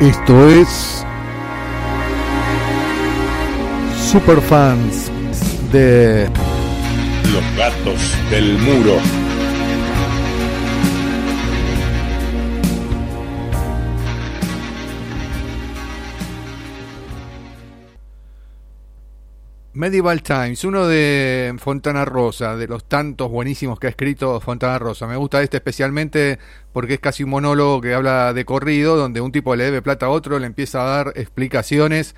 Esto es Superfans de Los gatos del muro. Medieval Times, uno de Fontana Rosa, de los tantos buenísimos que ha escrito Fontana Rosa. Me gusta este especialmente porque es casi un monólogo que habla de corrido, donde un tipo le debe plata a otro, le empieza a dar explicaciones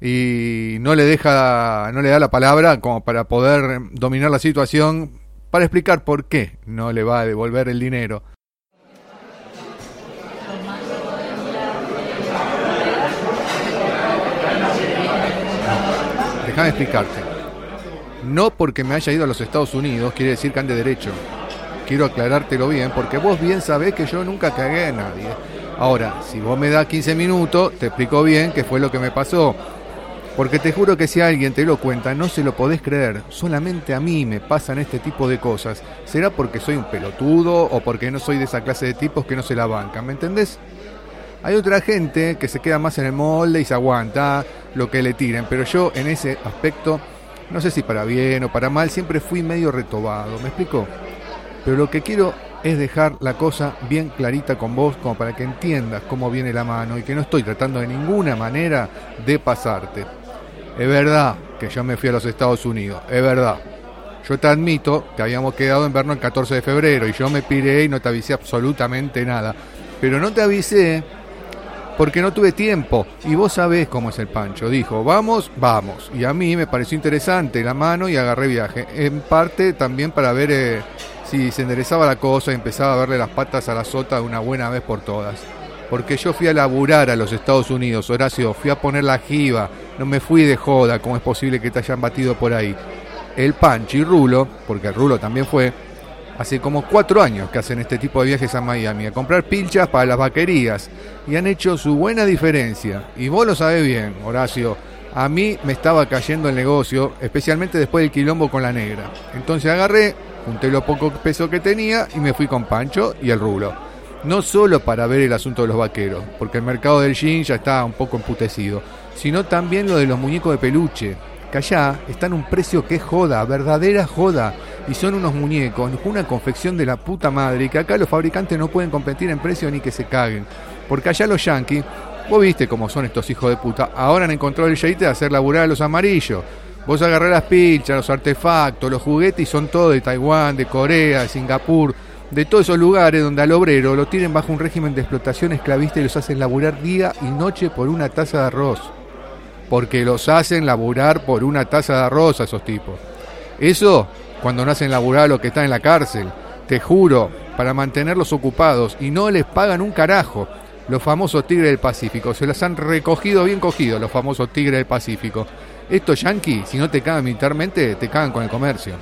y no le deja, no le da la palabra como para poder dominar la situación, para explicar por qué no le va a devolver el dinero. Déjame explicarte. No porque me haya ido a los Estados Unidos quiere decir que ande derecho. Quiero aclarártelo bien, porque vos bien sabés que yo nunca cagué a nadie. Ahora, si vos me das 15 minutos, te explico bien qué fue lo que me pasó. Porque te juro que si alguien te lo cuenta, no se lo podés creer. Solamente a mí me pasan este tipo de cosas. ¿Será porque soy un pelotudo o porque no soy de esa clase de tipos que no se la bancan? ¿Me entendés? Hay otra gente que se queda más en el molde y se aguanta lo que le tiren, pero yo en ese aspecto, no sé si para bien o para mal, siempre fui medio retobado, ¿me explico? Pero lo que quiero es dejar la cosa bien clarita con vos, como para que entiendas cómo viene la mano y que no estoy tratando de ninguna manera de pasarte. Es verdad que yo me fui a los Estados Unidos, es verdad. Yo te admito que habíamos quedado en vernos el 14 de febrero y yo me piré y no te avisé absolutamente nada. Pero no te avisé porque no tuve tiempo. Y vos sabés cómo es el Pancho. Dijo, vamos, vamos. Y a mí me pareció interesante la mano y agarré viaje. En parte también para ver eh, si se enderezaba la cosa y empezaba a verle las patas a la sota de una buena vez por todas. Porque yo fui a laburar a los Estados Unidos, Horacio, fui a poner la jiba, no me fui de joda, como es posible que te hayan batido por ahí. El Pancho y Rulo, porque Rulo también fue, hace como cuatro años que hacen este tipo de viajes a Miami, a comprar pilchas para las vaquerías, y han hecho su buena diferencia. Y vos lo sabés bien, Horacio, a mí me estaba cayendo el negocio, especialmente después del quilombo con la negra. Entonces agarré, junté lo poco peso que tenía y me fui con Pancho y el rulo. No solo para ver el asunto de los vaqueros, porque el mercado del jean ya está un poco emputecido, sino también lo de los muñecos de peluche, que allá están un precio que es joda, verdadera joda y son unos muñecos, una confección de la puta madre, y que acá los fabricantes no pueden competir en precio ni que se caguen. Porque allá los yankees, vos viste cómo son estos hijos de puta, ahora han encontrado el jeite de hacer laburar a los amarillos. Vos agarrás las pilchas, los artefactos, los juguetes y son todos de Taiwán, de Corea, de Singapur, de todos esos lugares donde al obrero lo tienen bajo un régimen de explotación esclavista y los hacen laburar día y noche por una taza de arroz. Porque los hacen laburar por una taza de arroz a esos tipos. Eso cuando no hacen laburar a los que están en la cárcel. Te juro, para mantenerlos ocupados y no les pagan un carajo. Los famosos tigres del Pacífico, se los han recogido bien cogidos los famosos tigres del Pacífico. Estos yanquis, si no te cagan militarmente, te cagan con el comercio.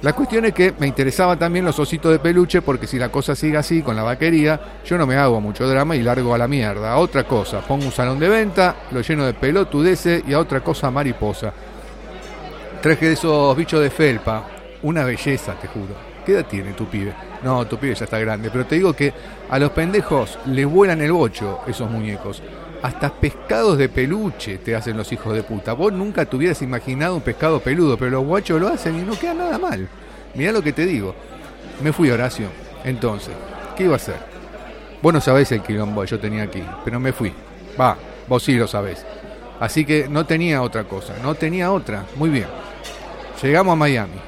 La cuestión es que me interesaba también los ositos de peluche porque si la cosa sigue así con la vaquería, yo no me hago mucho drama y largo a la mierda. A otra cosa, pongo un salón de venta, lo lleno de pelotudeces y a otra cosa mariposa. Traje de esos bichos de felpa, una belleza, te juro. ¿Qué edad tiene tu pibe? No, tu pibe ya está grande, pero te digo que a los pendejos les vuelan el bocho esos muñecos. Hasta pescados de peluche te hacen los hijos de puta. Vos nunca te hubieras imaginado un pescado peludo, pero los guachos lo hacen y no queda nada mal. Mirá lo que te digo. Me fui, Horacio. Entonces, ¿qué iba a hacer? Vos no sabés el quilombo que yo tenía aquí, pero me fui. Va, vos sí lo sabés. Así que no tenía otra cosa, no tenía otra. Muy bien. Llegamos a Miami.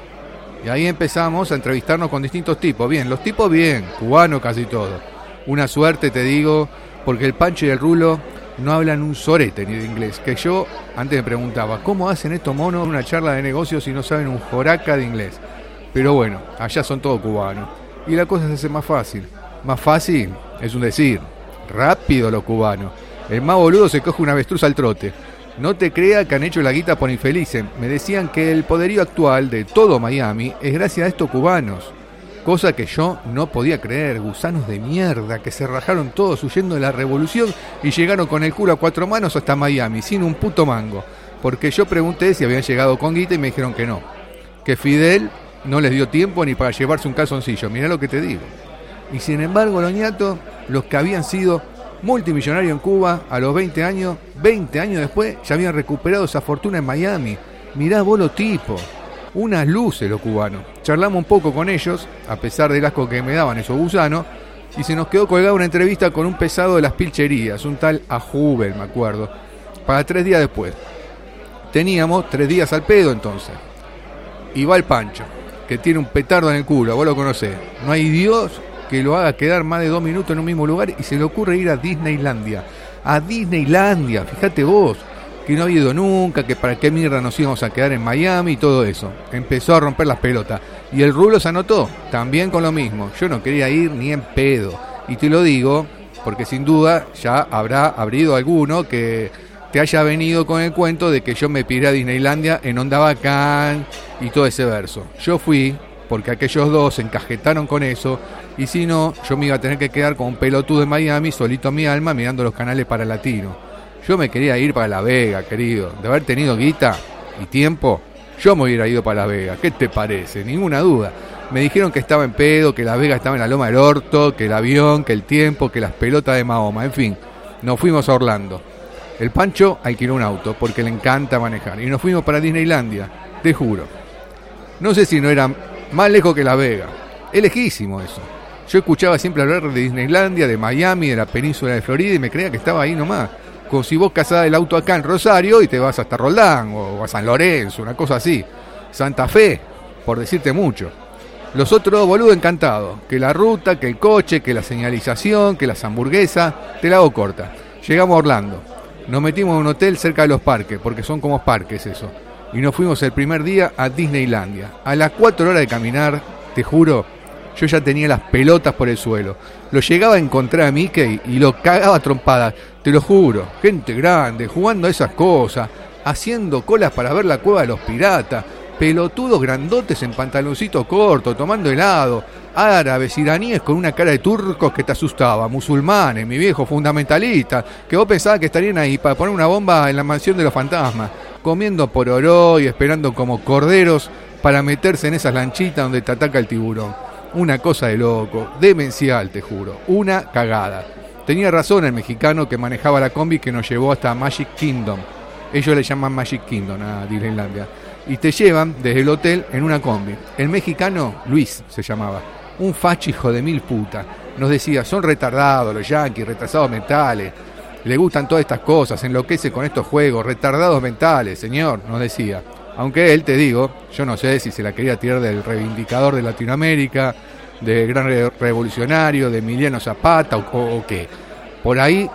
Y ahí empezamos a entrevistarnos con distintos tipos. Bien, los tipos bien, cubanos casi todos. Una suerte, te digo, porque el Pancho y el Rulo no hablan un sorete ni de inglés. Que yo antes me preguntaba, ¿cómo hacen estos monos una charla de negocios si no saben un joraca de inglés? Pero bueno, allá son todos cubanos. Y la cosa se hace más fácil. Más fácil es un decir. Rápido los cubanos. El más boludo se coge una avestruz al trote. No te crea que han hecho la guita por infelices. Me decían que el poderío actual de todo Miami es gracias a estos cubanos. Cosa que yo no podía creer. Gusanos de mierda que se rajaron todos huyendo de la revolución y llegaron con el culo a cuatro manos hasta Miami, sin un puto mango. Porque yo pregunté si habían llegado con guita y me dijeron que no. Que Fidel no les dio tiempo ni para llevarse un calzoncillo. Mirá lo que te digo. Y sin embargo, los ñatos, los que habían sido multimillonarios en Cuba a los 20 años, 20 años después ya habían recuperado esa fortuna en Miami. Mirá vos los tipos. Unas luces los cubanos. Charlamos un poco con ellos, a pesar del asco que me daban esos gusanos, y se nos quedó colgada una entrevista con un pesado de las pilcherías, un tal Ajubel, me acuerdo, para tres días después. Teníamos tres días al pedo entonces. Y va el Pancho, que tiene un petardo en el culo, vos lo conocés. No hay Dios que lo haga quedar más de dos minutos en un mismo lugar y se le ocurre ir a Disneylandia. A Disneylandia, fíjate vos, que no ha ido nunca, que para qué mierda nos íbamos a quedar en Miami y todo eso. Empezó a romper las pelotas. Y el Rulo se anotó, también con lo mismo. Yo no quería ir ni en pedo. Y te lo digo, porque sin duda ya habrá habido alguno que te haya venido con el cuento de que yo me piré a Disneylandia en Onda Bacán y todo ese verso. Yo fui porque aquellos dos se encajetaron con eso y si no, yo me iba a tener que quedar con un pelotudo de Miami, solito a mi alma, mirando los canales para latino. Yo me quería ir para La Vega, querido. De haber tenido guita y tiempo, yo me hubiera ido para La Vega. ¿Qué te parece? Ninguna duda. Me dijeron que estaba en pedo, que La Vega estaba en la loma del orto, que el avión, que el tiempo, que las pelotas de Mahoma. En fin, nos fuimos a Orlando. El Pancho alquiló un auto porque le encanta manejar. Y nos fuimos para Disneylandia, te juro. No sé si no era más lejos que La Vega. Es lejísimo eso. Yo escuchaba siempre hablar de Disneylandia, de Miami, de la península de Florida y me creía que estaba ahí nomás. Como si vos casás el auto acá en Rosario y te vas hasta Roldán o a San Lorenzo, una cosa así. Santa Fe, por decirte mucho. Los otros, boludo, encantados. Que la ruta, que el coche, que la señalización, que las hamburguesas. Te la hago corta. Llegamos a Orlando. Nos metimos en un hotel cerca de los parques, porque son como parques eso. Y nos fuimos el primer día a Disneylandia. A las cuatro horas de caminar, te juro, yo ya tenía las pelotas por el suelo. Lo llegaba a encontrar a Mickey y lo cagaba a trompadas. Te lo juro. Gente grande, jugando a esas cosas, haciendo colas para ver la cueva de los piratas. Pelotudos grandotes en pantaloncito corto, tomando helado. Árabes, iraníes con una cara de turcos que te asustaba. Musulmanes, mi viejo fundamentalista. Que vos pensabas que estarían ahí para poner una bomba en la mansión de los fantasmas. Comiendo por oro y esperando como corderos para meterse en esas lanchitas donde te ataca el tiburón. Una cosa de loco, demencial, te juro. Una cagada. Tenía razón el mexicano que manejaba la combi que nos llevó hasta Magic Kingdom. Ellos le llaman Magic Kingdom a Disneylandia. Y te llevan desde el hotel en una combi. El mexicano, Luis se llamaba. Un facho hijo de mil putas. Nos decía, son retardados los yanquis, retrasados mentales. Le gustan todas estas cosas, enloquece con estos juegos, retardados mentales, señor, nos decía. Aunque él, te digo, yo no sé si se la quería tirar del reivindicador de Latinoamérica, del gran revolucionario, de Emiliano Zapata o, qué. Por ahí,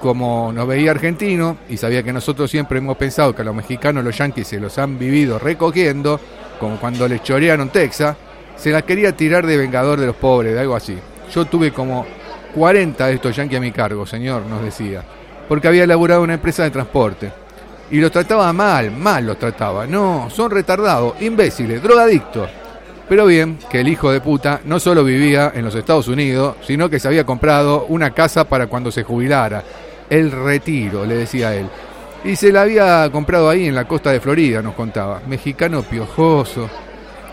como nos veía argentino y sabía que nosotros siempre hemos pensado que a los mexicanos los yanquis se los han vivido recogiendo, como cuando les chorearon Texas, se la quería tirar de vengador de los pobres, de algo así. Yo tuve como 40 de estos yanquis a mi cargo, señor, nos decía, porque había elaborado una empresa de transporte y los trataba mal, mal los trataba. No, son retardados, imbéciles, drogadictos. Pero bien, que el hijo de puta no solo vivía en los Estados Unidos, sino que se había comprado una casa para cuando se jubilara. El retiro, le decía él. Y se la había comprado ahí en la costa de Florida, nos contaba. Mexicano piojoso.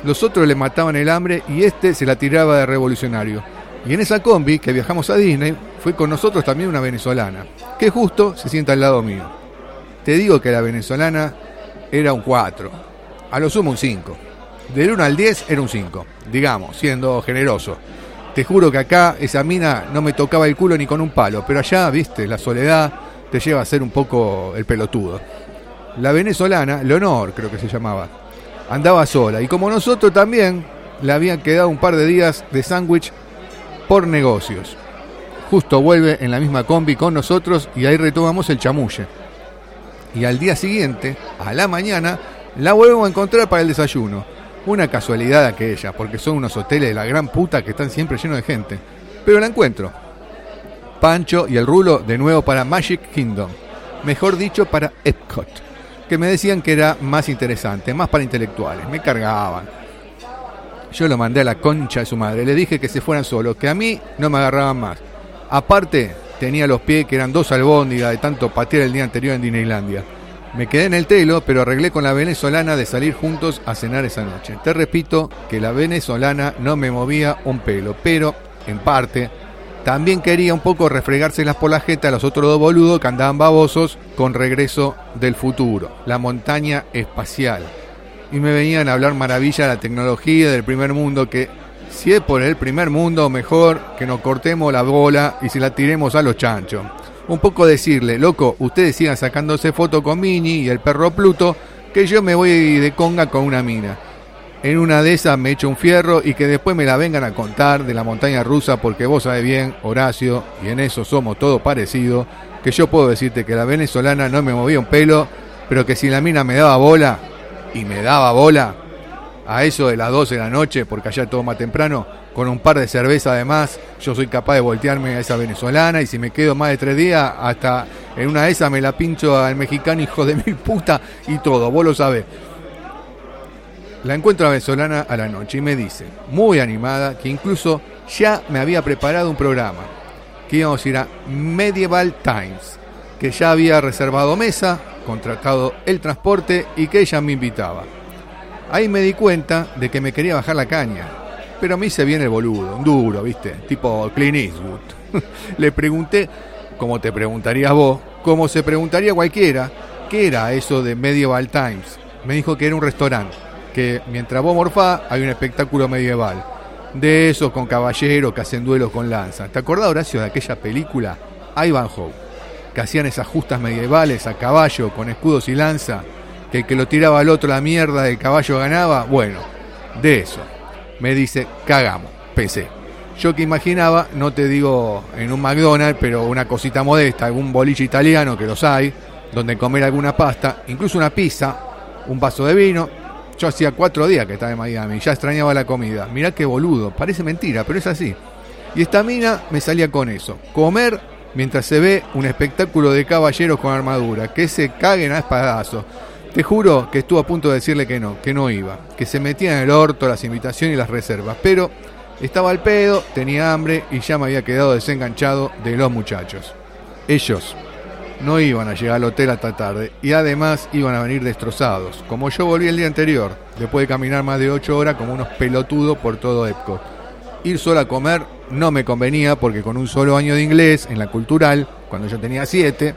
Los otros le mataban el hambre y este se la tiraba de revolucionario. Y en esa combi que viajamos a Disney, fue con nosotros también una venezolana, que justo se sienta al lado mío. Te digo que la venezolana era un 4, a lo sumo un 5. Del 1 al 10 era un 5, digamos, siendo generoso. Te juro que acá esa mina no me tocaba el culo ni con un palo, pero allá, viste, la soledad te lleva a ser un poco el pelotudo. La venezolana, Leonor creo que se llamaba, andaba sola y como nosotros también le habían quedado un par de días de sándwich por negocios. Justo vuelve en la misma combi con nosotros y ahí retomamos el chamulle y al día siguiente, a la mañana, la vuelvo a encontrar para el desayuno. Una casualidad aquella, porque son unos hoteles de la gran puta que están siempre llenos de gente. Pero la encuentro. Pancho y el rulo de nuevo para Magic Kingdom. Mejor dicho, para Epcot. Que me decían que era más interesante, más para intelectuales. Me cargaban. Yo lo mandé a la concha de su madre. Le dije que se fueran solos, que a mí no me agarraban más. Aparte, tenía los pies que eran dos albóndigas de tanto patear el día anterior en Disneylandia. Me quedé en el telo, pero arreglé con la venezolana de salir juntos a cenar esa noche. Te repito que la venezolana no me movía un pelo, pero, en parte, también quería un poco refregárselas por la jeta a los otros dos boludos que andaban babosos con regreso del futuro, la montaña espacial. Y me venían a hablar maravilla de la tecnología del primer mundo que, si es por el primer mundo, mejor que nos cortemos la bola y se la tiremos a los chanchos un poco decirle, loco, ustedes sigan sacándose foto con Mini y el perro Pluto, que yo me voy de conga con una mina. En una de esas me echo un fierro y que después me la vengan a contar de la montaña rusa, porque vos sabés bien, Horacio, y en eso somos todos parecidos, que yo puedo decirte que la venezolana no me movía un pelo, pero que si la mina me daba bola, y me daba bola, a eso de las 12 de la noche, porque allá todo más temprano, con un par de cerveza además, yo soy capaz de voltearme a esa venezolana y si me quedo más de tres días, hasta en una de esas me la pincho al mexicano hijo de mil puta y todo, vos lo sabés. La encuentro a la venezolana a la noche y me dice, muy animada, que incluso ya me había preparado un programa, que íbamos a ir a Medieval Times, que ya había reservado mesa, contratado el transporte y que ella me invitaba. Ahí me di cuenta de que me quería bajar la caña, pero me hice bien el boludo, un duro, ¿viste? Tipo Clint Eastwood. Le pregunté, como te preguntarías vos, como se preguntaría cualquiera, ¿qué era eso de Medieval Times? Me dijo que era un restaurante, que mientras vos morfás hay un espectáculo medieval. De esos con caballeros que hacen duelos con lanza. ¿Te acordás, Horacio, de aquella película Ivanhoe? Que hacían esas justas medievales a caballo con escudos y lanza, que el que lo tiraba al otro la mierda del caballo ganaba. Bueno, de eso me dice, cagamos, pensé. Yo que imaginaba, no te digo en un McDonald's, pero una cosita modesta, algún boliche italiano, que los hay, donde comer alguna pasta, incluso una pizza, un vaso de vino. Yo hacía cuatro días que estaba en Miami, ya extrañaba la comida. Mirá qué boludo, parece mentira, pero es así. Y esta mina me salía con eso, comer mientras se ve un espectáculo de caballeros con armadura, que se caguen a espadazos. Te juro que estuvo a punto de decirle que no, que no iba, que se metía en el orto las invitaciones y las reservas, pero estaba al pedo, tenía hambre y ya me había quedado desenganchado de los muchachos. Ellos no iban a llegar al hotel hasta tarde y además iban a venir destrozados, como yo volví el día anterior, después de caminar más de 8 horas como unos pelotudos por todo Epcot. Ir solo a comer no me convenía porque con un solo año de inglés en la cultural, cuando yo tenía 7,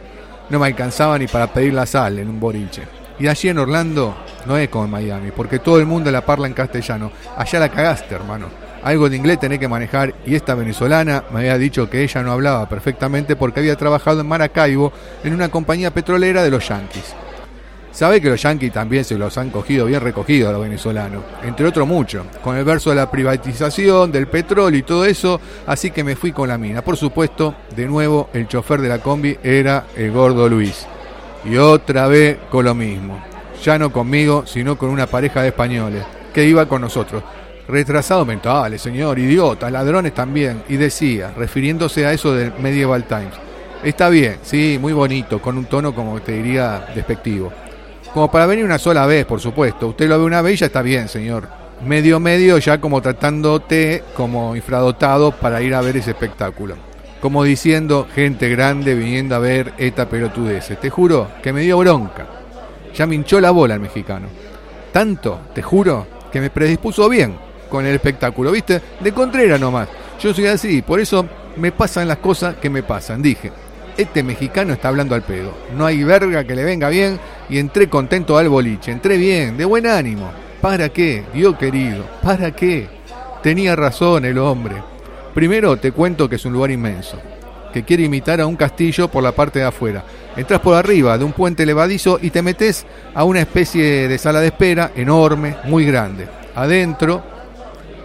no me alcanzaba ni para pedir la sal en un boliche. Y allí en Orlando no es como en Miami, porque todo el mundo la parla en castellano. Allá la cagaste, hermano. Algo de inglés tenés que manejar y esta venezolana me había dicho que ella no hablaba perfectamente porque había trabajado en Maracaibo en una compañía petrolera de los Yankees. Sabe que los Yankees también se los han cogido bien recogidos a los venezolanos, entre otros mucho, con el verso de la privatización, del petróleo y todo eso, así que me fui con la mina. Por supuesto, de nuevo, el chofer de la combi era el gordo Luis. Y otra vez con lo mismo. Ya no conmigo, sino con una pareja de españoles que iba con nosotros. Retrasados mentales, señor, idiotas, ladrones también. Y decía, refiriéndose a eso del Medieval Times. Está bien, sí, muy bonito, con un tono como te diría despectivo. Como para venir una sola vez, por supuesto. Usted lo ve una vez y ya está bien, señor. Medio medio ya como tratándote como infradotado para ir a ver ese espectáculo como diciendo gente grande viniendo a ver esta pelotudez. Te juro que me dio bronca. Ya me hinchó la bola el mexicano. Tanto, te juro, que me predispuso bien con el espectáculo, ¿viste? De Contrera nomás. Yo soy así, por eso me pasan las cosas que me pasan. Dije, este mexicano está hablando al pedo. No hay verga que le venga bien y entré contento al boliche. Entré bien, de buen ánimo. ¿Para qué? Dios querido, ¿para qué? Tenía razón el hombre. Primero te cuento que es un lugar inmenso, que quiere imitar a un castillo por la parte de afuera. Entras por arriba de un puente levadizo y te metes a una especie de sala de espera enorme, muy grande. Adentro,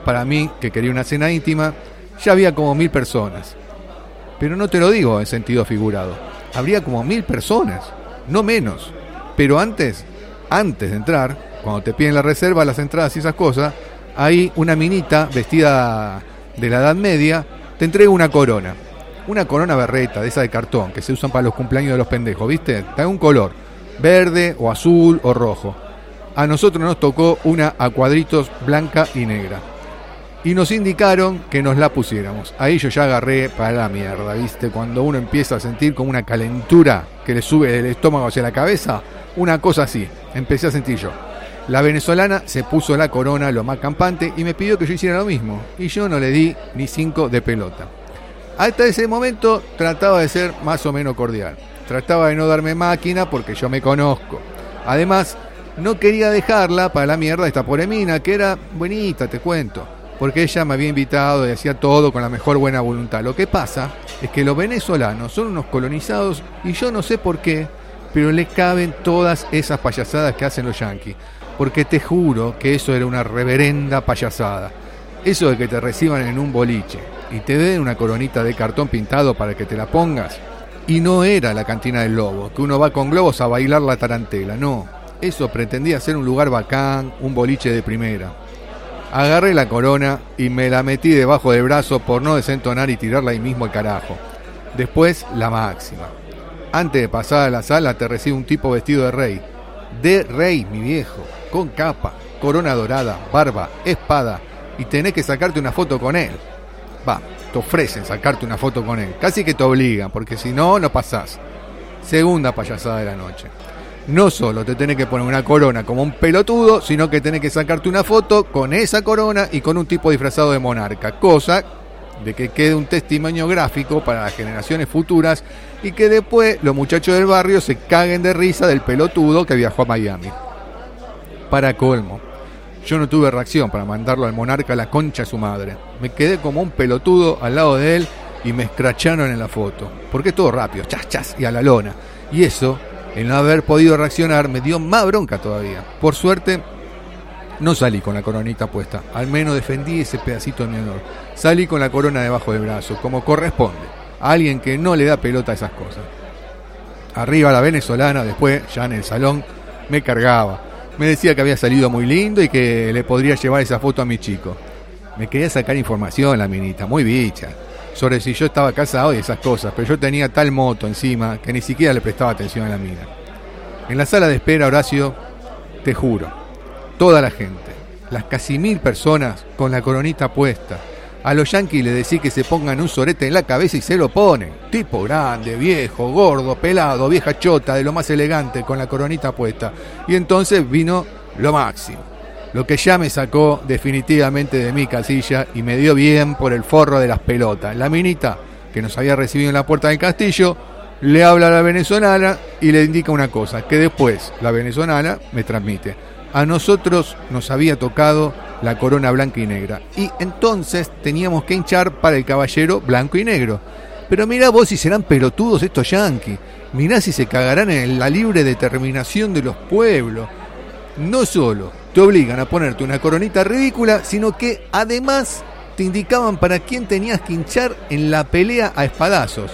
para mí, que quería una cena íntima, ya había como mil personas. Pero no te lo digo en sentido figurado. Habría como mil personas, no menos. Pero antes, antes de entrar, cuando te piden la reserva, las entradas y esas cosas, ahí una minita vestida de la Edad Media te entrega una corona. Una corona berreta, de esa de cartón, que se usan para los cumpleaños de los pendejos, ¿viste? Está un color, verde o azul o rojo. A nosotros nos tocó una a cuadritos blanca y negra. Y nos indicaron que nos la pusiéramos. Ahí yo ya agarré para la mierda, ¿viste? Cuando uno empieza a sentir como una calentura que le sube del estómago hacia la cabeza, una cosa así, empecé a sentir yo. La venezolana se puso la corona lo más campante y me pidió que yo hiciera lo mismo. Y yo no le di ni cinco de pelota. Hasta ese momento trataba de ser más o menos cordial. Trataba de no darme máquina porque yo me conozco. Además, no quería dejarla para la mierda esta poremina, que era buenita, te cuento. Porque ella me había invitado y hacía todo con la mejor buena voluntad. Lo que pasa es que los venezolanos son unos colonizados y yo no sé por qué, pero le caben todas esas payasadas que hacen los yanquis porque te juro que eso era una reverenda payasada. Eso de que te reciban en un boliche y te den una coronita de cartón pintado para que te la pongas. Y no era la cantina del lobo, que uno va con globos a bailar la tarantela, no. Eso pretendía ser un lugar bacán, un boliche de primera. Agarré la corona y me la metí debajo del brazo por no desentonar y tirarla ahí mismo al carajo. Después la máxima. Antes de pasar a la sala te recibe un tipo vestido de rey. De rey, mi viejo con capa, corona dorada, barba, espada, y tenés que sacarte una foto con él. Va, te ofrecen sacarte una foto con él, casi que te obligan, porque si no, no pasás. Segunda payasada de la noche. No solo te tenés que poner una corona como un pelotudo, sino que tenés que sacarte una foto con esa corona y con un tipo disfrazado de monarca, cosa de que quede un testimonio gráfico para las generaciones futuras y que después los muchachos del barrio se caguen de risa del pelotudo que viajó a Miami. Para colmo, yo no tuve reacción para mandarlo al monarca a la concha de su madre. Me quedé como un pelotudo al lado de él y me escracharon en la foto. Porque todo rápido, chas, chas, y a la lona. Y eso, el no haber podido reaccionar, me dio más bronca todavía. Por suerte, no salí con la coronita puesta. Al menos defendí ese pedacito de mi honor. Salí con la corona debajo del brazo, como corresponde. A alguien que no le da pelota a esas cosas. Arriba la venezolana, después, ya en el salón, me cargaba me decía que había salido muy lindo y que le podría llevar esa foto a mi chico. Me quería sacar información la minita, muy bicha, sobre si yo estaba casado y esas cosas, pero yo tenía tal moto encima que ni siquiera le prestaba atención a la mina. En la sala de espera, Horacio, te juro, toda la gente, las casi mil personas con la coronita puesta, a los yanquis le decís que se pongan un sorete en la cabeza y se lo ponen. Tipo grande, viejo, gordo, pelado, vieja chota, de lo más elegante, con la coronita puesta. Y entonces vino lo máximo. Lo que ya me sacó definitivamente de mi casilla y me dio bien por el forro de las pelotas. La minita, que nos había recibido en la puerta del castillo, le habla a la venezolana y le indica una cosa, que después la venezolana me transmite. A nosotros nos había tocado la corona blanca y negra. Y entonces teníamos que hinchar para el caballero blanco y negro. Pero mirá vos si serán pelotudos estos yanquis. Mirá si se cagarán en la libre determinación de los pueblos. No solo te obligan a ponerte una coronita ridícula, sino que además te indicaban para quién tenías que hinchar en la pelea a espadazos.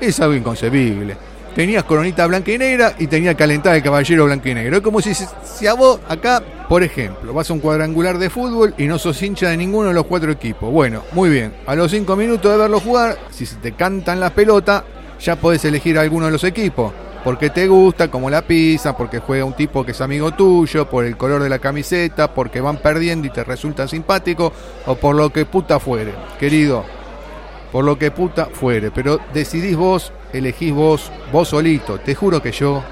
Es algo inconcebible tenías coronita blanca y negra y tenía calentada el caballero blanco y negro. Es como si, si a vos acá, por ejemplo, vas a un cuadrangular de fútbol y no sos hincha de ninguno de los cuatro equipos. Bueno, muy bien. A los cinco minutos de verlo jugar, si se te cantan las pelotas, ya podés elegir alguno de los equipos. Porque te gusta, como la pizza, porque juega un tipo que es amigo tuyo, por el color de la camiseta, porque van perdiendo y te resulta simpático, o por lo que puta fuere. Querido, por lo que puta fuere, pero decidís vos, elegís vos, vos solito. Te juro que yo,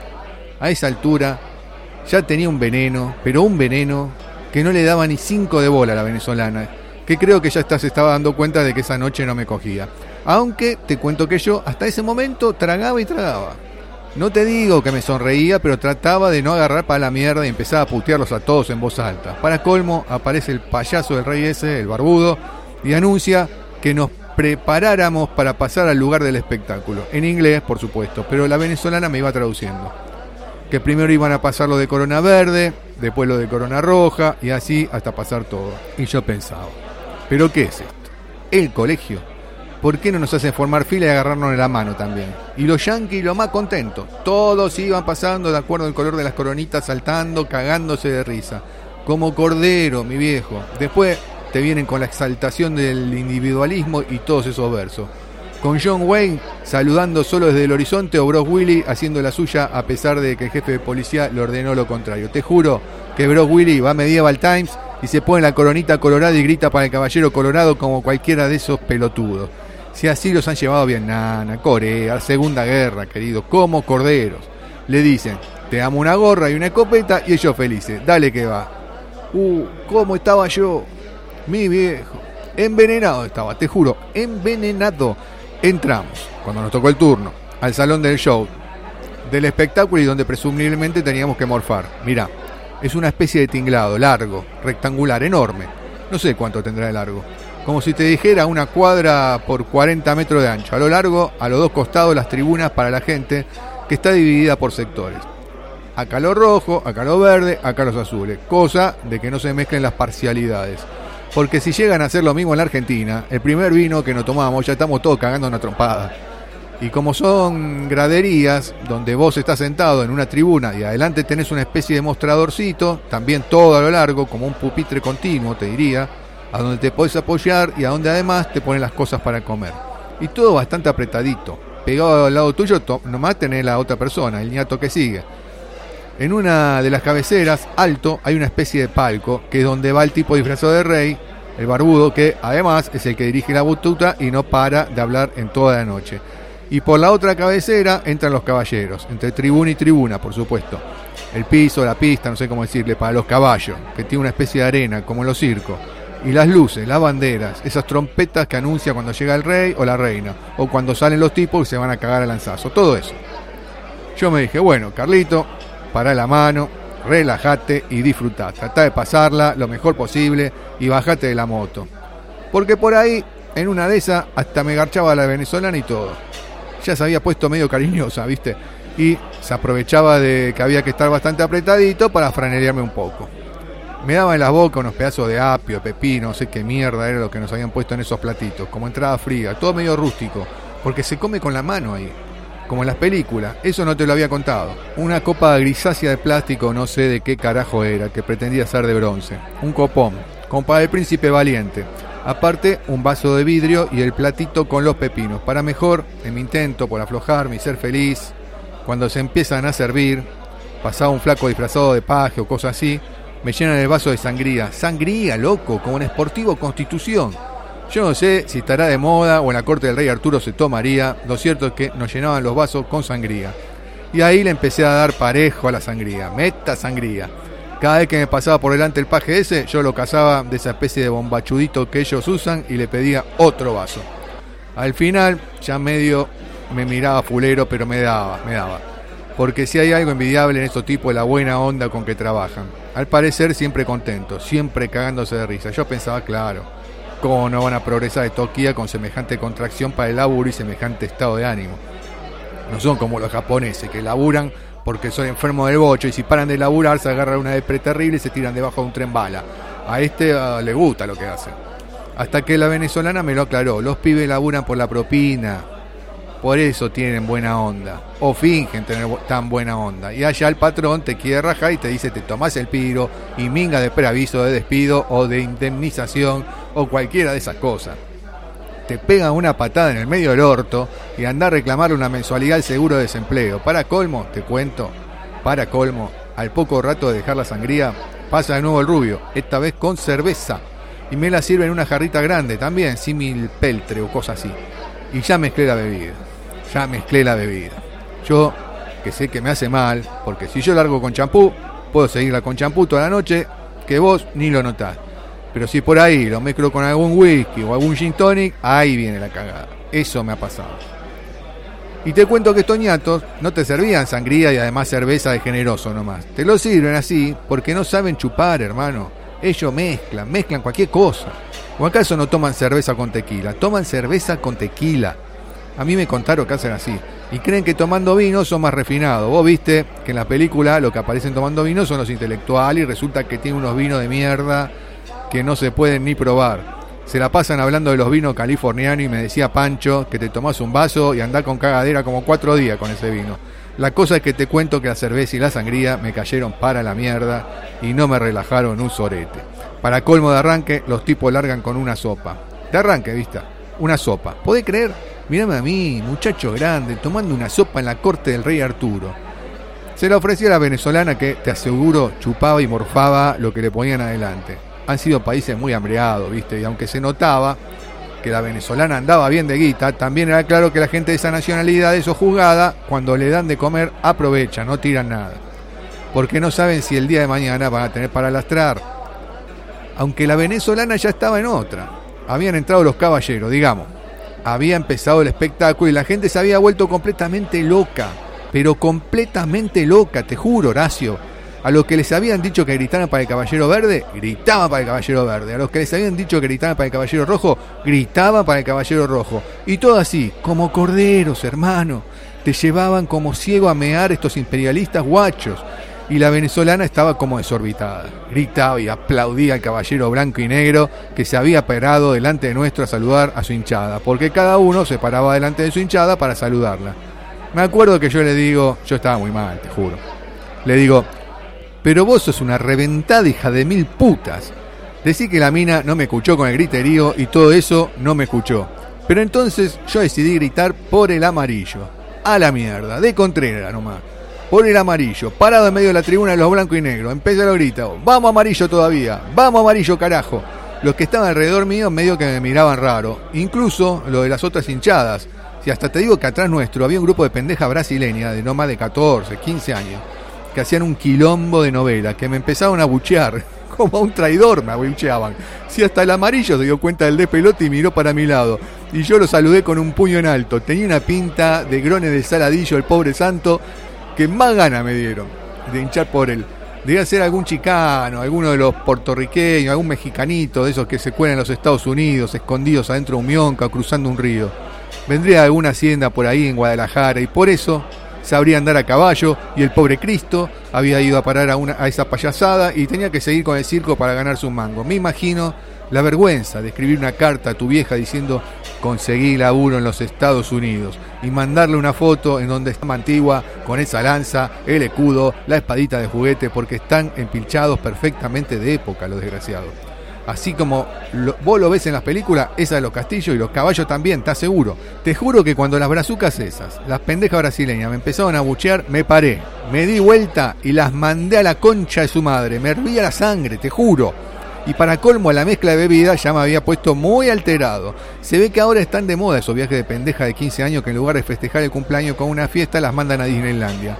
a esa altura, ya tenía un veneno, pero un veneno que no le daba ni cinco de bola a la venezolana, que creo que ya está, se estaba dando cuenta de que esa noche no me cogía. Aunque te cuento que yo hasta ese momento tragaba y tragaba. No te digo que me sonreía, pero trataba de no agarrar para la mierda y empezaba a putearlos a todos en voz alta. Para colmo, aparece el payaso del rey ese, el barbudo, y anuncia que nos preparáramos para pasar al lugar del espectáculo. En inglés, por supuesto, pero la venezolana me iba traduciendo. Que primero iban a pasar lo de corona verde, después lo de corona roja y así hasta pasar todo. Y yo pensaba, ¿pero qué es esto? ¿El colegio? ¿por qué no nos hacen formar fila y agarrarnos de la mano también? Y los yanquis lo más contentos. Todos iban pasando de acuerdo al color de las coronitas, saltando, cagándose de risa. Como cordero, mi viejo. Después te vienen con la exaltación del individualismo y todos esos versos. Con John Wayne saludando solo desde el horizonte o Brock Willy haciendo la suya a pesar de que el jefe de policía le ordenó lo contrario. Te juro que Brock Willy va a Medieval Times y se pone la coronita colorada y grita para el caballero colorado como cualquiera de esos pelotudos. Si así los han llevado a Vietnam, Corea, Segunda Guerra, querido, como corderos. Le dicen, te amo una gorra y una escopeta y ellos felices. Dale que va. Uh, ¿cómo estaba yo? Mi viejo. Envenenado estaba, te juro, envenenado. Entramos, cuando nos tocó el turno, al salón del show, del espectáculo y donde presumiblemente teníamos que morfar. Mirá, es una especie de tinglado, largo, rectangular, enorme. No sé cuánto tendrá de largo. Como si te dijera una cuadra por 40 metros de ancho. A lo largo, a los dos costados, las tribunas para la gente, que está dividida por sectores. Acá lo rojo, acá lo verde, acá los azules. Cosa de que no se mezclen las parcialidades. Porque si llegan a hacer lo mismo en la Argentina, el primer vino que nos tomamos ya estamos todos cagando una trompada. Y como son graderías, donde vos estás sentado en una tribuna y adelante tenés una especie de mostradorcito, también todo a lo largo, como un pupitre continuo, te diría, a donde te podés apoyar y a donde además te ponen las cosas para comer. Y todo bastante apretadito. Pegado al lado tuyo, nomás tenés la otra persona, el ñato que sigue. En una de las cabeceras, alto, hay una especie de palco, que es donde va el tipo disfrazado de rey, el barbudo, que además es el que dirige la bututa y no para de hablar en toda la noche. Y por la otra cabecera entran los caballeros, entre tribuna y tribuna, por supuesto. El piso, la pista, no sé cómo decirle, para los caballos, que tiene una especie de arena, como en los circos. Y las luces, las banderas, esas trompetas que anuncia cuando llega el rey o la reina, o cuando salen los tipos y se van a cagar al lanzazo, todo eso. Yo me dije, bueno, Carlito, para la mano, relájate y disfruta. Trata de pasarla lo mejor posible y bajate de la moto. Porque por ahí, en una de esas, hasta me garchaba la venezolana y todo ya se había puesto medio cariñosa, ¿viste? Y se aprovechaba de que había que estar bastante apretadito para franerearme un poco. Me daba en la boca unos pedazos de apio, pepino, no sé qué mierda era lo que nos habían puesto en esos platitos, como entrada fría, todo medio rústico, porque se come con la mano ahí, como en las películas, eso no te lo había contado. Una copa grisácea de plástico, no sé de qué carajo era, que pretendía ser de bronce. Un copón, compa del príncipe valiente. Aparte, un vaso de vidrio y el platito con los pepinos. Para mejor, en mi intento por aflojarme y ser feliz, cuando se empiezan a servir, pasaba un flaco disfrazado de paje o cosas así, me llenan el vaso de sangría. Sangría, loco, como en Sportivo Constitución. Yo no sé si estará de moda o en la corte del rey Arturo se tomaría. Lo cierto es que nos llenaban los vasos con sangría. Y ahí le empecé a dar parejo a la sangría. Meta sangría. Cada vez que me pasaba por delante el paje ese, yo lo cazaba de esa especie de bombachudito que ellos usan y le pedía otro vaso. Al final, ya medio me miraba fulero, pero me daba, me daba. Porque si hay algo envidiable en estos tipos, la buena onda con que trabajan. Al parecer, siempre contentos, siempre cagándose de risa. Yo pensaba, claro, ¿cómo no van a progresar de toquía con semejante contracción para el laburo y semejante estado de ánimo? No son como los japoneses que laburan porque son enfermos del bocho y si paran de laburar se agarran una depre terrible y se tiran debajo de un tren bala. A este ah, le gusta lo que hace. Hasta que la venezolana me lo aclaró, los pibes laburan por la propina, por eso tienen buena onda, o fingen tener tan buena onda. Y allá el patrón te quiere rajar y te dice te tomás el piro y minga de preaviso de despido o de indemnización o cualquiera de esas cosas te pega una patada en el medio del orto y anda a reclamar una mensualidad al seguro de desempleo. Para colmo, te cuento, para colmo, al poco rato de dejar la sangría, pasa de nuevo el rubio, esta vez con cerveza. Y me la sirve en una jarrita grande, también, símil peltre o cosa así. Y ya mezclé la bebida. Ya mezclé la bebida. Yo, que sé que me hace mal, porque si yo largo con champú, puedo seguirla con champú toda la noche, que vos ni lo notás. Pero si por ahí lo mezclo con algún whisky o algún gin tonic, ahí viene la cagada. Eso me ha pasado. Y te cuento que estos ñatos no te servían sangría y además cerveza de generoso nomás. Te lo sirven así porque no saben chupar, hermano. Ellos mezclan, mezclan cualquier cosa. ¿O acaso no toman cerveza con tequila? Toman cerveza con tequila. A mí me contaron que hacen así. Y creen que tomando vino son más refinados. Vos viste que en la película lo que aparecen tomando vino son los intelectuales y resulta que tienen unos vinos de mierda que no se pueden ni probar. Se la pasan hablando de los vinos californianos y me decía Pancho que te tomás un vaso y andás con cagadera como cuatro días con ese vino. La cosa es que te cuento que la cerveza y la sangría me cayeron para la mierda y no me relajaron un sorete. Para colmo de arranque, los tipos largan con una sopa. De arranque, vista, una sopa. ¿Podés creer? Mírame a mí, muchacho grande, tomando una sopa en la corte del rey Arturo. Se la ofrecía a la venezolana que, te aseguro, chupaba y morfaba lo que le ponían adelante. Han sido países muy hambreados, viste, y aunque se notaba que la venezolana andaba bien de guita, también era claro que la gente de esa nacionalidad, de juzgada, cuando le dan de comer, aprovecha, no tiran nada. Porque no saben si el día de mañana van a tener para lastrar. Aunque la venezolana ya estaba en otra. Habían entrado los caballeros, digamos había empezado el espectáculo y la gente se había vuelto completamente loca, pero completamente loca, te juro, Horacio. A los que les habían dicho que gritaran para el caballero verde, gritaban para el caballero verde. A los que les habían dicho que gritaran para el caballero rojo, gritaban para el caballero rojo. Y todo así, como corderos, hermano. Te llevaban como ciego a mear estos imperialistas guachos y la venezolana estaba como desorbitada. Gritaba y aplaudía al caballero blanco y negro que se había parado delante de nuestro a saludar a su hinchada, porque cada uno se paraba delante de su hinchada para saludarla. Me acuerdo que yo le digo, yo estaba muy mal, te juro. Le digo, pero vos sos una reventada hija de mil putas. Decí que la mina no me escuchó con el griterío y todo eso no me escuchó. Pero entonces yo decidí gritar por el amarillo. A la mierda, de Contreras nomás por el amarillo, parado en medio de la tribuna de los blancos y negros. Empecé a gritar, vamos amarillo todavía, vamos amarillo carajo. Los que estaban alrededor mío medio que me miraban raro, incluso lo de las otras hinchadas. Si hasta te digo que atrás nuestro había un grupo de pendejas brasileñas de no más de 14, 15 años, que hacían un quilombo de novela, que me empezaron a buchear, como a un traidor me abucheaban. Si hasta el amarillo se dio cuenta del despelote y miró para mi lado. Y yo lo saludé con un puño en alto. Tenía una pinta de grone de saladillo, el pobre santo, que más ganas me dieron de hinchar por él. Debía ser algún chicano, alguno de los puertorriqueños, algún mexicanito de esos que se cuelan en los Estados Unidos, escondidos adentro de un mionca, cruzando un río. Vendría alguna hacienda por ahí en Guadalajara y por eso sabría andar a caballo y el pobre Cristo había ido a parar a, una, a esa payasada y tenía que seguir con el circo para ganarse un mango. Me imagino la vergüenza de escribir una carta a tu vieja diciendo conseguí laburo en los Estados Unidos y mandarle una foto en donde está Antigua con esa lanza, el escudo, la espadita de juguete, porque están empilchados perfectamente de época los desgraciados. Así como vos lo ves en las películas, esa de los castillos y los caballos también, te aseguro. Te juro que cuando las brazucas esas, las pendejas brasileñas, me empezaron a buchear, me paré, me di vuelta y las mandé a la concha de su madre. Me hervía la sangre, te juro y para colmo la mezcla de bebidas ya me había puesto muy alterado. Se ve que ahora están de moda esos viajes de pendeja de 15 años que en lugar de festejar el cumpleaños con una fiesta las mandan a Disneylandia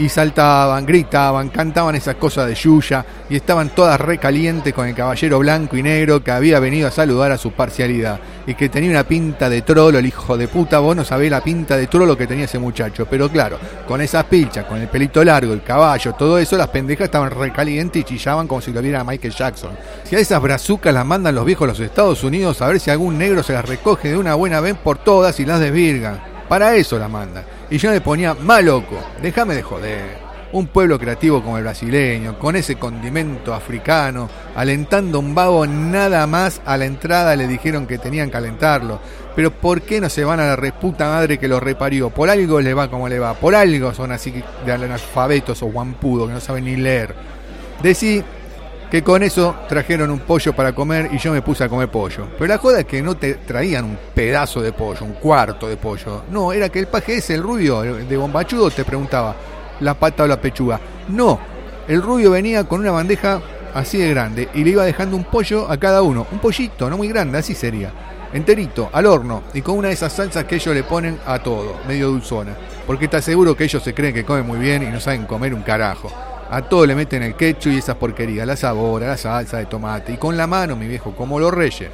y saltaban, gritaban, cantaban esas cosas de Yuya y estaban todas recalientes con el caballero blanco y negro que había venido a saludar a su parcialidad y que tenía una pinta de trolo, el hijo de puta, vos no sabés la pinta de trolo que tenía ese muchacho, pero claro, con esas pilchas, con el pelito largo, el caballo, todo eso, las pendejas estaban recalientes y chillaban como si lo viera Michael Jackson. Si a esas brazucas las mandan los viejos a los Estados Unidos a ver si algún negro se las recoge de una buena vez por todas y las desvirgan. Para eso las mandan. Y yo me ponía más loco. Déjame de joder. Un pueblo creativo como el brasileño, con ese condimento africano, alentando un vago nada más a la entrada le dijeron que tenían que alentarlo. Pero ¿por qué no se van a la reputa madre que lo reparió? Por algo le va como le va, por algo son así de analfabetos o guampudos que no saben ni leer. Decí que con eso trajeron un pollo para comer y yo me puse a comer pollo. Pero la joda es que no te traían un pedazo de pollo, un cuarto de pollo. No, era que el paje ese, el rubio de bombachudo, te preguntaba la pata o la pechuga. No, el rubio venía con una bandeja así de grande y le iba dejando un pollo a cada uno. Un pollito, no muy grande, así sería. Enterito, al horno y con una de esas salsas que ellos le ponen a todo, medio dulzona. Porque te aseguro que ellos se creen que comen muy bien y no saben comer un carajo. A todo le meten el ketchup y esas porquerías, la sabor, la salsa de tomate. Y con la mano, mi viejo, como los reyes.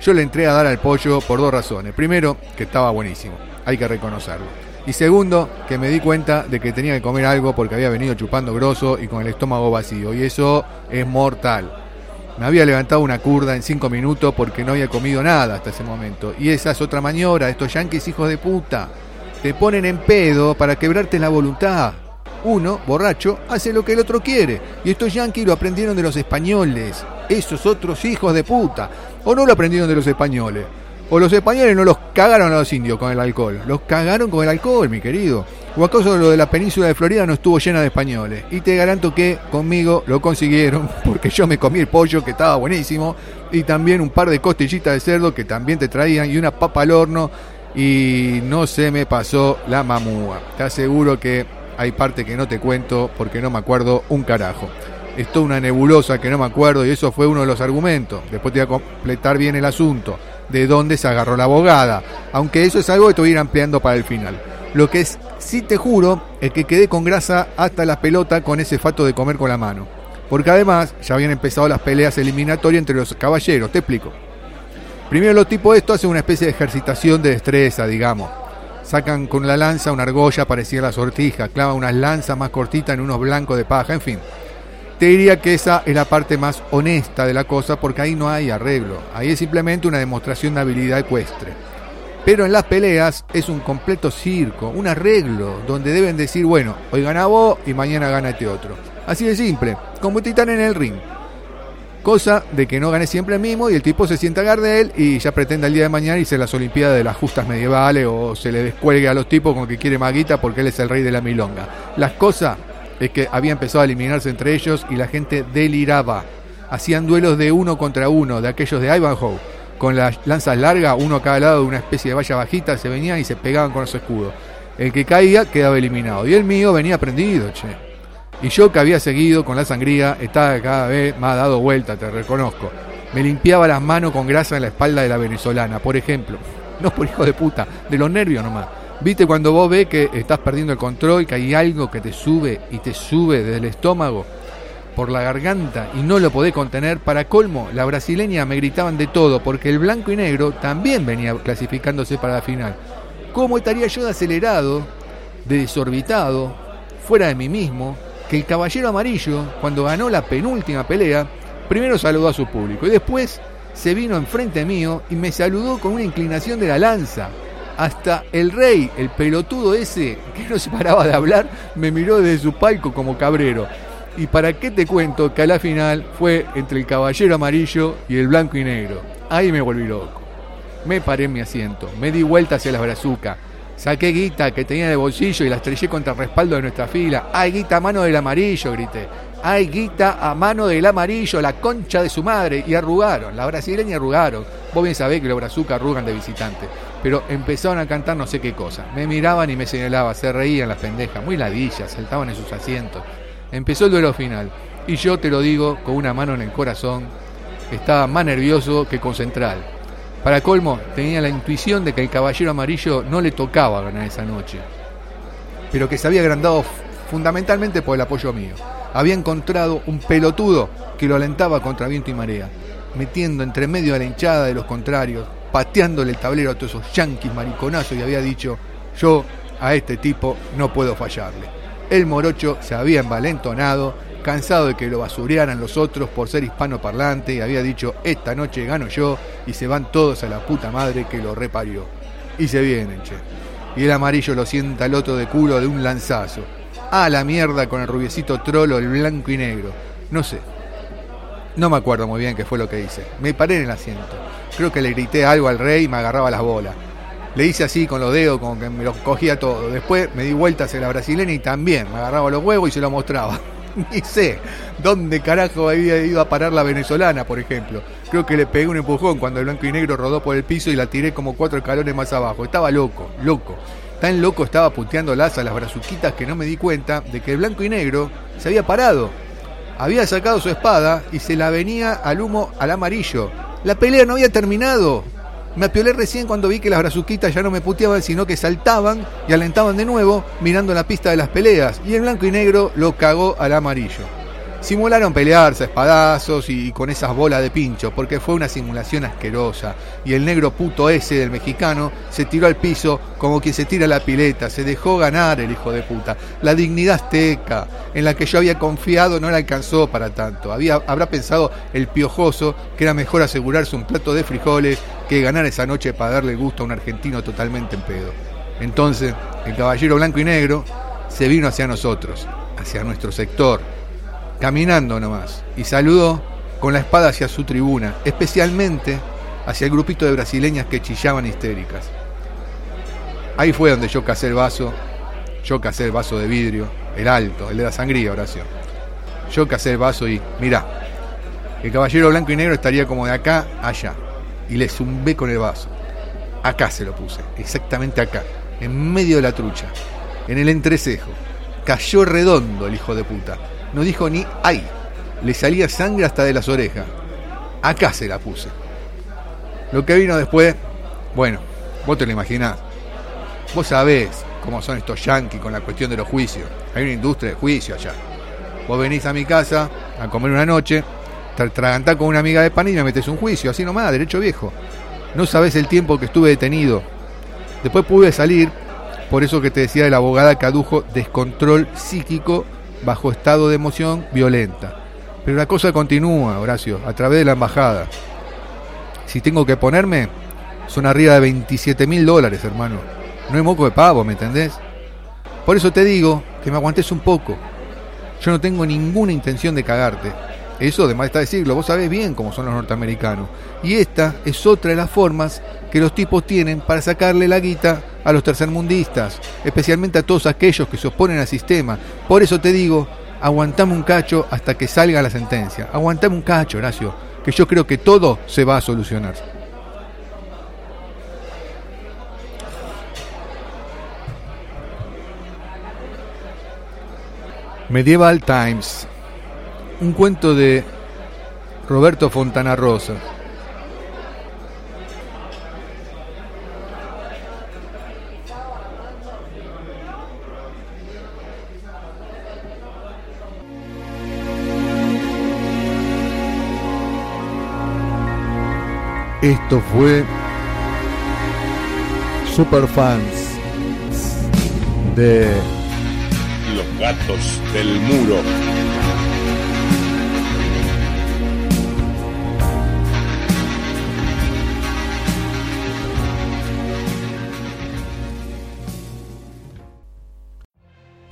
Yo le entré a dar al pollo por dos razones. Primero, que estaba buenísimo. Hay que reconocerlo. Y segundo, que me di cuenta de que tenía que comer algo porque había venido chupando grosso y con el estómago vacío. Y eso es mortal. Me había levantado una curda en cinco minutos porque no había comido nada hasta ese momento. Y esa es otra maniobra, estos yanquis hijos de puta. Te ponen en pedo para quebrarte la voluntad uno, borracho, hace lo que el otro quiere. Y estos yanquis lo aprendieron de los españoles. esos otros hijos de puta. O no lo aprendieron de los españoles. O los españoles no los cagaron a los indios con el alcohol. Los cagaron con el alcohol, mi querido. O acaso lo de la península de Florida no estuvo llena de españoles. Y te garanto que conmigo lo consiguieron, porque yo me comí el pollo que estaba buenísimo. Y también un par de costillitas de cerdo que también te traían. Y una papa al horno. Y no se me pasó la mamúa. Te aseguro que hay parte que no te cuento porque no me acuerdo un carajo. Es una nebulosa que no me acuerdo y eso fue uno de los argumentos. Después te voy a completar bien el asunto de dónde se agarró la abogada. Aunque eso es algo que te voy a ir ampliando para el final. Lo que es, sí te juro, es que quedé con grasa hasta la pelota con ese fato de comer con la mano. Porque además ya habían empezado las peleas eliminatorias entre los caballeros, te explico. Primero los tipos de esto hacen una especie de ejercitación de destreza, digamos. Sacan con la lanza una argolla parecida a la sortija, clavan unas lanzas más cortitas en unos blancos de paja, en fin. Te diría que esa es la parte más honesta de la cosa porque ahí no hay arreglo, ahí es simplemente una demostración de habilidad ecuestre. Pero en las peleas es un completo circo, un arreglo, donde deben decir, bueno, hoy gana vos y mañana gana este otro. Así de simple, como Titán en el ring. Cosa de que no gane siempre el mismo y el tipo se sienta a Gardel y ya pretende el día de mañana irse a las Olimpiadas de las justas medievales o se le descuelgue a los tipos con que quiere maguita porque él es el rey de la milonga. Las cosas es que había empezado a eliminarse entre ellos y la gente deliraba. Hacían duelos de uno contra uno, de aquellos de Ivanhoe, con las lanzas largas, uno a cada lado de una especie de valla bajita, se venían y se pegaban con su escudo. El que caía quedaba eliminado. Y el mío venía prendido, che. Y yo que había seguido con la sangría, estaba cada vez más dado vuelta, te reconozco. Me limpiaba las manos con grasa en la espalda de la venezolana, por ejemplo. No por hijo de puta, de los nervios nomás. ¿Viste cuando vos ves que estás perdiendo el control, que hay algo que te sube y te sube desde el estómago por la garganta y no lo podés contener? Para colmo, la brasileña me gritaban de todo porque el blanco y negro también venía clasificándose para la final. ¿Cómo estaría yo de acelerado, de desorbitado, fuera de mí mismo, que el caballero amarillo, cuando ganó la penúltima pelea, primero saludó a su público y después se vino enfrente mío y me saludó con una inclinación de la lanza? Hasta el rey, el pelotudo ese que no se paraba de hablar, me miró desde su palco como cabrero. Y para qué te cuento que a la final fue entre el caballero amarillo y el blanco y negro. Ahí me volví loco. Me paré en mi asiento, me di vuelta hacia las brazucas, saqué guita que tenía de bolsillo y la estrellé contra el respaldo de nuestra fila. ¡Ay, guita a mano del amarillo! grité. ¡Ay, guita a mano del amarillo! La concha de su madre. Y arrugaron, la brasileña arrugaron. Vos bien sabés que los brazucas arrugan de visitante pero empezaron a cantar no sé qué cosa. Me miraban y me señalaban, se reían las pendejas, muy ladillas, saltaban en sus asientos. Empezó el duelo final, y yo te lo digo con una mano en el corazón, estaba más nervioso que con Central. Para colmo, tenía la intuición de que el caballero amarillo no le tocaba ganar esa noche, pero que se había agrandado fundamentalmente por el apoyo mío. Había encontrado un pelotudo que lo alentaba contra viento y marea, metiendo entre medio de la hinchada de los contrarios, pateándole el tablero a todos esos yanquis mariconazos y había dicho, yo a este tipo no puedo fallarle. El morocho se había envalentonado, cansado de que lo basurearan los otros por ser hispanoparlante y había dicho, esta noche gano yo y se van todos a la puta madre que lo reparió. Y se vienen, che. Y el amarillo lo sienta al otro de culo de un lanzazo. A la mierda con el rubiecito trolo, el blanco y negro. No sé. No me acuerdo muy bien qué fue lo que hice. Me paré en el asiento. Creo que le grité algo al rey y me agarraba las bolas. Le hice así con los dedos, como que me los cogía todo. Después me di vueltas en la brasileña y también me agarraba los huevos y se lo mostraba. Ni sé dónde carajo había ido a parar la venezolana, por ejemplo. Creo que le pegué un empujón cuando el blanco y negro rodó por el piso y la tiré como cuatro escalones más abajo. Estaba loco, loco. Tan loco estaba puteándolas a las brazuquitas que no me di cuenta de que el blanco y negro se había parado. Había sacado su espada y se la venía al humo al amarillo la pelea no había terminado. Me apiolé recién cuando vi que las brazuquitas ya no me puteaban, sino que saltaban y alentaban de nuevo mirando la pista de las peleas. Y el blanco y negro lo cagó al amarillo. Simularon pelearse a espadazos y con esas bolas de pincho, porque fue una simulación asquerosa. Y el negro puto ese del mexicano se tiró al piso como quien se tira a la pileta, se dejó ganar el hijo de puta. La dignidad azteca, en la que yo había confiado, no le alcanzó para tanto. Había, habrá pensado el piojoso que era mejor asegurarse un plato de frijoles que ganar esa noche para darle gusto a un argentino totalmente en pedo. Entonces, el caballero blanco y negro se vino hacia nosotros, hacia nuestro sector caminando nomás, y saludó con la espada hacia su tribuna, especialmente hacia el grupito de brasileñas que chillaban histéricas. Ahí fue donde yo casé el vaso, yo casé el vaso de vidrio, el alto, el de la sangría, oración. Yo casé el vaso y, mirá, el caballero blanco y negro estaría como de acá allá. Y le zumbé con el vaso. Acá se lo puse, exactamente acá, en medio de la trucha, en el entrecejo. Cayó redondo el hijo de puta. No dijo ni ay. Le salía sangre hasta de las orejas. Acá se la puse. Lo que vino después, bueno, vos te lo imaginás. Vos sabés cómo son estos yanquis con la cuestión de los juicios. Hay una industria de juicio allá. Vos venís a mi casa a comer una noche, te atragantás con una amiga de pan y me metes un juicio, así nomás, derecho viejo. No sabés el tiempo que estuve detenido. Después pude salir, por eso que te decía de la abogada que adujo descontrol psíquico bajo estado de emoción violenta. Pero la cosa continúa, Horacio, a través de la embajada. Si tengo que ponerme, son arriba de 27 mil dólares, hermano. No hay moco de pavo, ¿me entendés? Por eso te digo que me aguantes un poco. Yo no tengo ninguna intención de cagarte. Eso además está decirlo, vos sabés bien cómo son los norteamericanos. Y esta es otra de las formas que los tipos tienen para sacarle la guita a los tercermundistas, especialmente a todos aquellos que se oponen al sistema. Por eso te digo, aguantame un cacho hasta que salga la sentencia. Aguantame un cacho, Horacio, que yo creo que todo se va a solucionar. Medieval Times, un cuento de Roberto Fontana Rosa. Esto fue Superfans de Los gatos del muro.